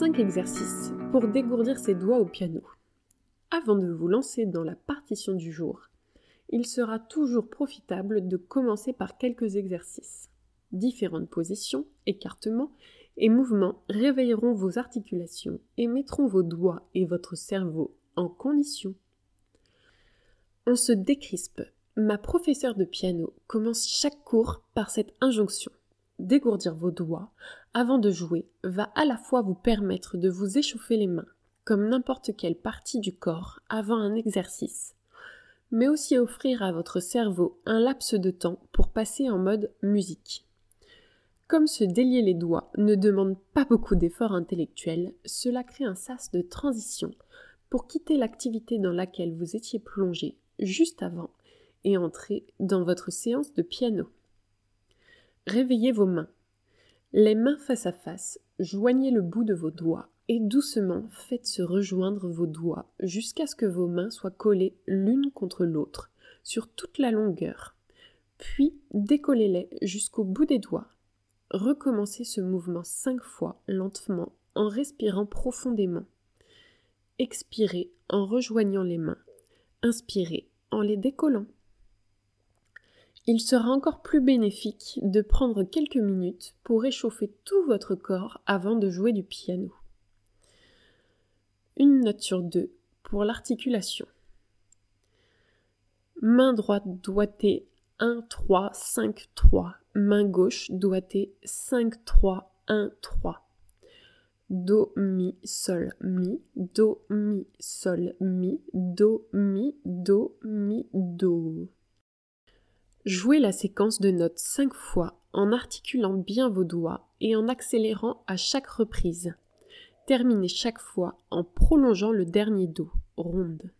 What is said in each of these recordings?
5 exercices pour dégourdir ses doigts au piano. Avant de vous lancer dans la partition du jour, il sera toujours profitable de commencer par quelques exercices. Différentes positions, écartements et mouvements réveilleront vos articulations et mettront vos doigts et votre cerveau en condition. On se décrispe. Ma professeure de piano commence chaque cours par cette injonction dégourdir vos doigts avant de jouer va à la fois vous permettre de vous échauffer les mains, comme n'importe quelle partie du corps avant un exercice, mais aussi offrir à votre cerveau un laps de temps pour passer en mode musique. Comme se délier les doigts ne demande pas beaucoup d'efforts intellectuels, cela crée un sas de transition pour quitter l'activité dans laquelle vous étiez plongé juste avant et entrer dans votre séance de piano. Réveillez vos mains. Les mains face à face, joignez le bout de vos doigts et doucement faites se rejoindre vos doigts jusqu'à ce que vos mains soient collées l'une contre l'autre sur toute la longueur. Puis décollez-les jusqu'au bout des doigts. Recommencez ce mouvement cinq fois lentement en respirant profondément. Expirez en rejoignant les mains. Inspirez en les décollant il sera encore plus bénéfique de prendre quelques minutes pour réchauffer tout votre corps avant de jouer du piano. Une note sur deux pour l'articulation. Main droite doigtée 1, 3, 5, 3. Main gauche doigtée 5, 3, 1, 3. Do, mi, sol, mi, do, mi, sol, mi, do, mi, do, mi, do. Jouez la séquence de notes cinq fois en articulant bien vos doigts et en accélérant à chaque reprise. Terminez chaque fois en prolongeant le dernier do, ronde.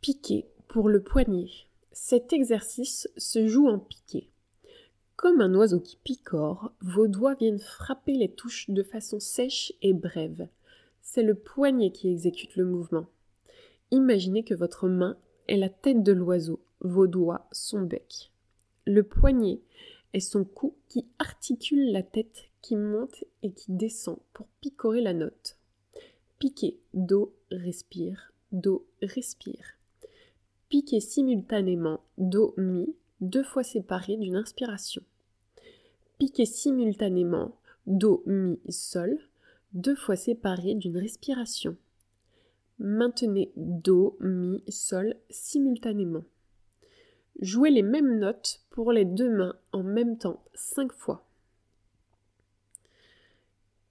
Piqué pour le poignet. Cet exercice se joue en piqué. Comme un oiseau qui picore, vos doigts viennent frapper les touches de façon sèche et brève. C'est le poignet qui exécute le mouvement. Imaginez que votre main est la tête de l'oiseau vos doigts, son bec. Le poignet est son cou qui articule la tête qui monte et qui descend pour picorer la note. Piquer, do, respire, do, respire. Piquer simultanément, do, mi, deux fois séparés d'une inspiration. Piquer simultanément, do, mi, sol, deux fois séparés d'une respiration. Maintenez do, mi, sol simultanément. Jouez les mêmes notes pour les deux mains en même temps cinq fois.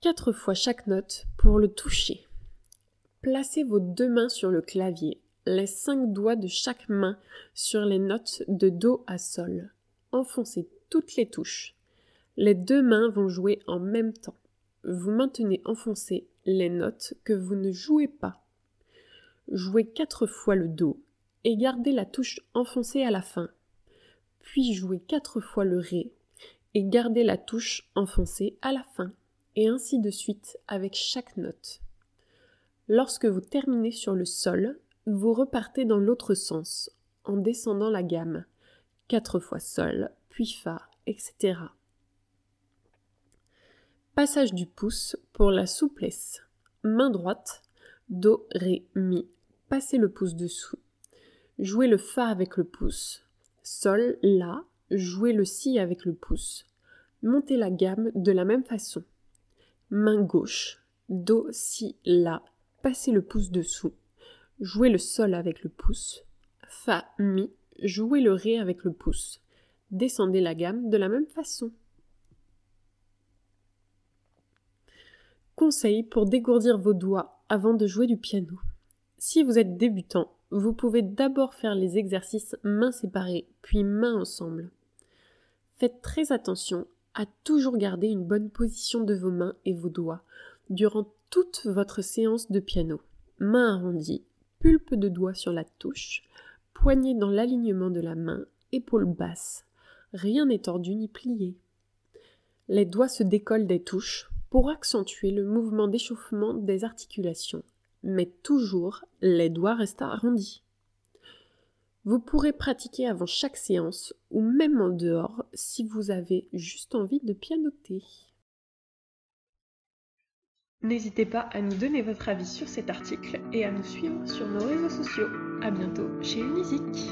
Quatre fois chaque note pour le toucher. Placez vos deux mains sur le clavier, les cinq doigts de chaque main sur les notes de Do à Sol. Enfoncez toutes les touches. Les deux mains vont jouer en même temps. Vous maintenez enfoncées les notes que vous ne jouez pas. Jouez quatre fois le Do et gardez la touche enfoncée à la fin. Puis jouez quatre fois le Ré et gardez la touche enfoncée à la fin. Et ainsi de suite avec chaque note. Lorsque vous terminez sur le Sol, vous repartez dans l'autre sens, en descendant la gamme. Quatre fois Sol, puis Fa, etc. Passage du pouce pour la souplesse. Main droite, Do, Ré, Mi. Passez le pouce dessous. Jouez le Fa avec le pouce. Sol, La, jouez le Si avec le pouce. Montez la gamme de la même façon. Main gauche, Do, Si, La, passez le pouce dessous. Jouez le Sol avec le pouce. Fa, Mi, jouez le Ré avec le pouce. Descendez la gamme de la même façon. Conseil pour dégourdir vos doigts avant de jouer du piano. Si vous êtes débutant, vous pouvez d'abord faire les exercices mains séparées, puis mains ensemble. Faites très attention à toujours garder une bonne position de vos mains et vos doigts durant toute votre séance de piano. Main arrondie, pulpe de doigts sur la touche, poignet dans l'alignement de la main, épaules basses. Rien n'est tordu ni plié. Les doigts se décollent des touches pour accentuer le mouvement d'échauffement des articulations mais toujours les doigts restent arrondis. Vous pourrez pratiquer avant chaque séance ou même en dehors si vous avez juste envie de pianoter. N'hésitez pas à nous donner votre avis sur cet article et à nous suivre sur nos réseaux sociaux. A bientôt chez Unisic